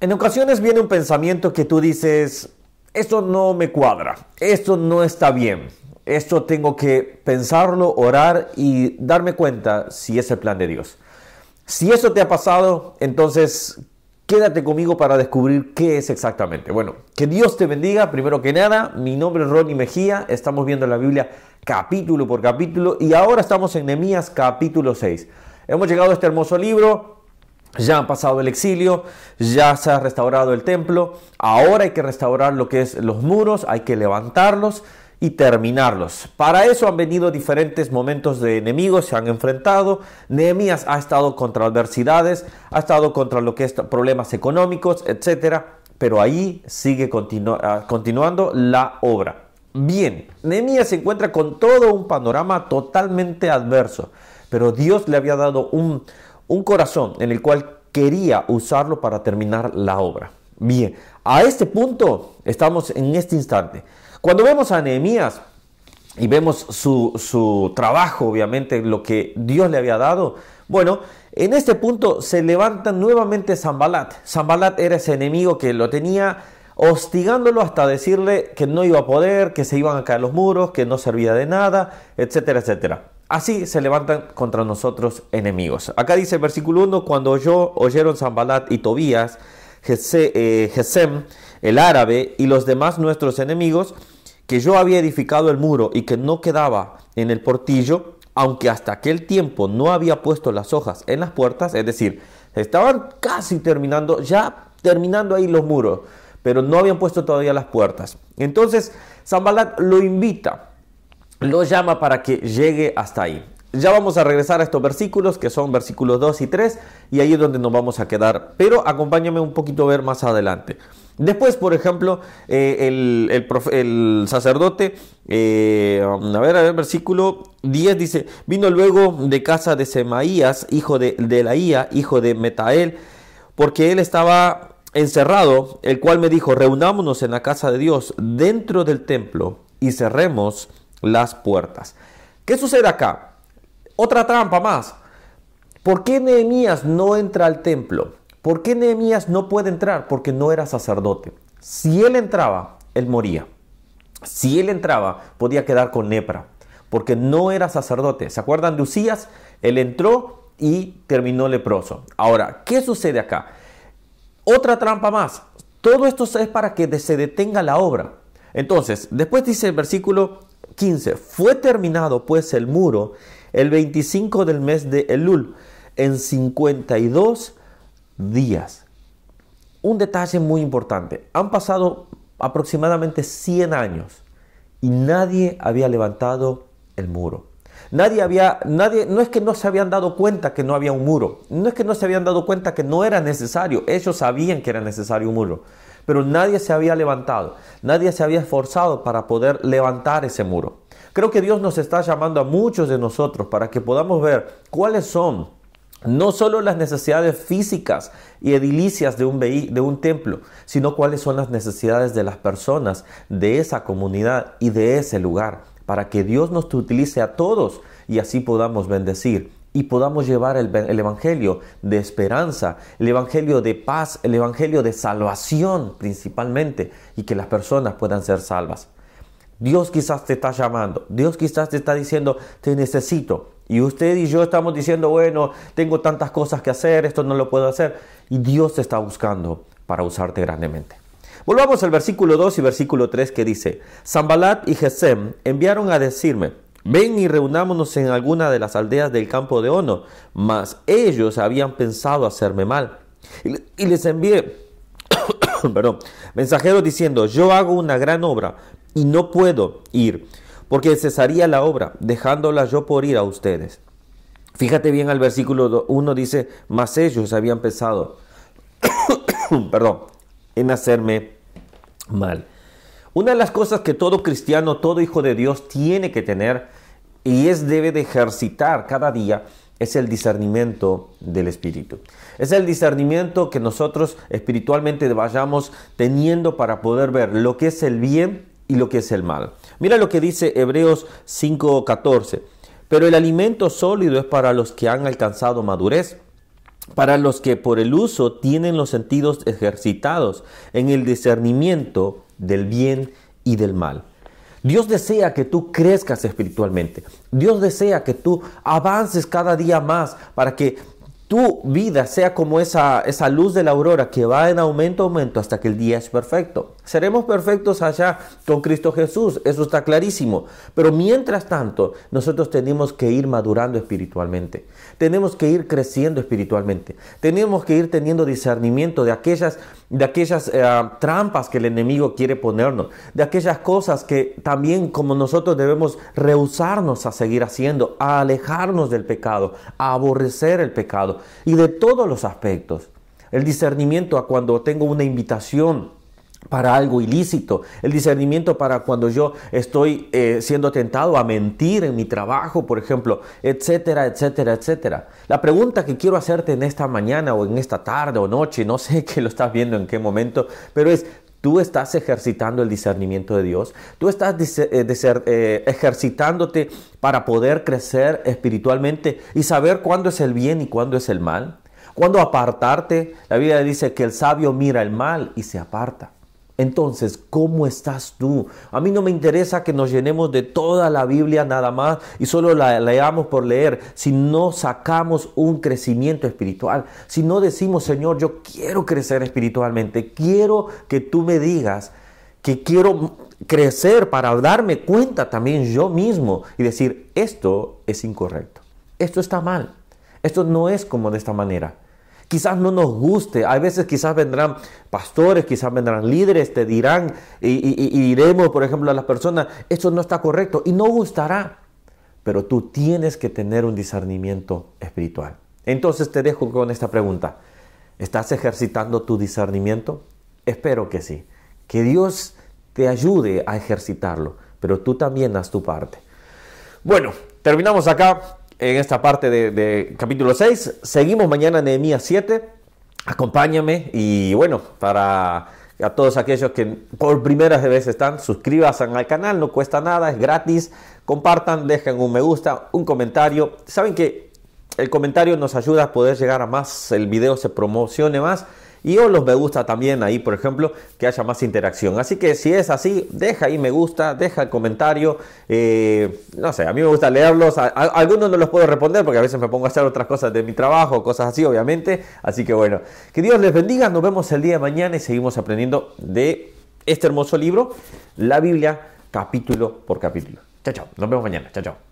En ocasiones viene un pensamiento que tú dices, esto no me cuadra, esto no está bien, esto tengo que pensarlo, orar y darme cuenta si es el plan de Dios. Si eso te ha pasado, entonces quédate conmigo para descubrir qué es exactamente. Bueno, que Dios te bendiga, primero que nada, mi nombre es Ronnie Mejía, estamos viendo la Biblia capítulo por capítulo y ahora estamos en Nehemías capítulo 6. Hemos llegado a este hermoso libro, ya han pasado el exilio, ya se ha restaurado el templo, ahora hay que restaurar lo que es los muros, hay que levantarlos y terminarlos. Para eso han venido diferentes momentos de enemigos, se han enfrentado. Nehemías ha estado contra adversidades, ha estado contra lo que es problemas económicos, etcétera, pero ahí sigue ah, continuando la obra. Bien, Nehemías se encuentra con todo un panorama totalmente adverso, pero Dios le había dado un, un corazón en el cual quería usarlo para terminar la obra. Bien, a este punto estamos en este instante. Cuando vemos a Nehemías y vemos su, trabajo, obviamente, lo que Dios le había dado, bueno, en este punto se levanta nuevamente Zambalat. Zambalat era ese enemigo que lo tenía hostigándolo hasta decirle que no iba a poder, que se iban a caer los muros, que no servía de nada, etcétera, etcétera. Así se levantan contra nosotros enemigos. Acá dice el versículo 1, cuando yo oyeron Zambalat y Tobías, eh, Gesem, el árabe y los demás nuestros enemigos, que yo había edificado el muro y que no quedaba en el portillo, aunque hasta aquel tiempo no había puesto las hojas en las puertas, es decir, estaban casi terminando, ya terminando ahí los muros, pero no habían puesto todavía las puertas. Entonces, Zambalat lo invita, lo llama para que llegue hasta ahí. Ya vamos a regresar a estos versículos, que son versículos 2 y 3, y ahí es donde nos vamos a quedar. Pero acompáñame un poquito a ver más adelante. Después, por ejemplo, eh, el, sacerdote, eh, a ver, a ver, versículo 10 dice, vino luego de casa de Semaías, hijo de, de Laía, hijo de Metael, porque él estaba encerrado, el cual me dijo, reunámonos en la casa de Dios, dentro del templo, y cerremos las puertas. ¿Qué sucede acá? Otra trampa más. ¿Por qué Nehemías no entra al templo? ¿Por qué Nehemías no puede entrar? Porque no era sacerdote. Si él entraba, él moría. Si él entraba, podía quedar con lepra, porque no era sacerdote. ¿Se acuerdan de Usías? Él entró y terminó leproso. Ahora, ¿qué sucede acá? Otra trampa más. Todo esto es para que se detenga la obra. Entonces, después dice el versículo 15, fue terminado pues el muro el 25 del mes de Elul, en 52 días. Un detalle muy importante, han pasado aproximadamente 100 años y nadie había levantado el muro. Nadie había, nadie, no es que no se habían dado cuenta que no había un muro, no es que no se habían dado cuenta que no era necesario, ellos sabían que era necesario un muro, pero nadie se había levantado, nadie se había esforzado para poder levantar ese muro. Creo que Dios nos está llamando a muchos de nosotros para que podamos ver cuáles son no solo las necesidades físicas y edilicias de un, de un templo, sino cuáles son las necesidades de las personas de esa comunidad y de ese lugar, para que Dios nos utilice a todos y así podamos bendecir y podamos llevar el, el, Evangelio de esperanza, el Evangelio de paz, el Evangelio de salvación principalmente, y que las personas puedan ser salvas. Dios quizás te está llamando, Dios quizás te está diciendo, te necesito. Y usted y yo estamos diciendo, bueno, tengo tantas cosas que hacer, esto no lo puedo hacer. Y Dios te está buscando para usarte grandemente. Volvamos al versículo 2 y versículo 3 que dice, Zambalat y Gesem enviaron a decirme, ven y reunámonos en alguna de las aldeas del campo de Ono, mas ellos habían pensado hacerme mal. Y les envié, perdón, mensajeros diciendo, yo hago una gran obra, y no puedo ir, porque cesaría la obra, dejándola yo por ir a ustedes. Fíjate bien al versículo 1 dice, mas ellos habían pensado, perdón, en hacerme mal. Una de las cosas que todo cristiano, todo hijo de Dios tiene que tener y es debe de ejercitar cada día es el discernimiento del Espíritu. Es el discernimiento que nosotros espiritualmente vayamos teniendo para poder ver lo que es el bien y lo que es el mal. Mira lo que dice Hebreos 5:14. Pero el alimento sólido es para los que han alcanzado madurez, para los que por el uso tienen los sentidos ejercitados en el discernimiento del bien y del mal. Dios desea que tú crezcas espiritualmente. Dios desea que tú avances cada día más para que tu vida sea como esa, esa luz de la aurora que va en aumento, aumento hasta que el día es perfecto. Seremos perfectos allá con Cristo Jesús, eso está clarísimo. Pero mientras tanto, nosotros tenemos que ir madurando espiritualmente. Tenemos que ir creciendo espiritualmente. Tenemos que ir teniendo discernimiento de aquellas, de aquellas eh, trampas que el enemigo quiere ponernos, de aquellas cosas que también como nosotros debemos rehusarnos a seguir haciendo, a alejarnos del pecado, a aborrecer el pecado y de todos los aspectos. El discernimiento a cuando tengo una invitación para algo ilícito, el discernimiento para cuando yo estoy eh, siendo tentado a mentir en mi trabajo, por ejemplo, etcétera, etcétera, etcétera. La pregunta que quiero hacerte en esta mañana o en esta tarde o noche, no sé qué lo estás viendo en qué momento, pero es, ¿Tú estás ejercitando el discernimiento de Dios? ¿Tú estás eh, eh, ejercitándote para poder crecer espiritualmente y saber cuándo es el bien y cuándo es el mal? ¿Cuándo apartarte? La Biblia dice que el sabio mira el mal y se aparta. Entonces, ¿cómo estás tú? A mí no me interesa que nos llenemos de toda la Biblia nada más y solo la leamos por leer, si no sacamos un crecimiento espiritual, si no decimos, Señor, yo quiero crecer espiritualmente, quiero que tú me digas que quiero crecer para darme cuenta también yo mismo y decir, esto es incorrecto, esto está mal, esto no es como de esta manera. Quizás no nos guste, hay veces quizás vendrán pastores, quizás vendrán líderes, te dirán y, iremos, por ejemplo, a las personas, esto no está correcto y no gustará, pero tú tienes que tener un discernimiento espiritual. Entonces te dejo con esta pregunta, ¿estás ejercitando tu discernimiento? Espero que sí, que Dios te ayude a ejercitarlo, pero tú también haz tu parte. Bueno, terminamos acá en esta parte de, capítulo 6. Seguimos mañana en Nehemías 7. Acompáñame y bueno, para a todos aquellos que por primera vez están, suscríbanse al canal, no cuesta nada, es gratis. Compartan, dejen un me gusta, un comentario. Saben que el comentario nos ayuda a poder llegar a más, el video se promocione más y o los me gusta también ahí, por ejemplo, que haya más interacción. Así que si es así, deja ahí me gusta, deja el comentario. Eh, no sé, a mí me gusta leerlos. algunos no los puedo responder porque a veces me pongo a hacer otras cosas de mi trabajo, cosas así, obviamente. Así que bueno, que Dios les bendiga. Nos vemos el día de mañana y seguimos aprendiendo de este hermoso libro, la Biblia, capítulo por capítulo. Chao, chao. Nos vemos mañana. Chao, chao.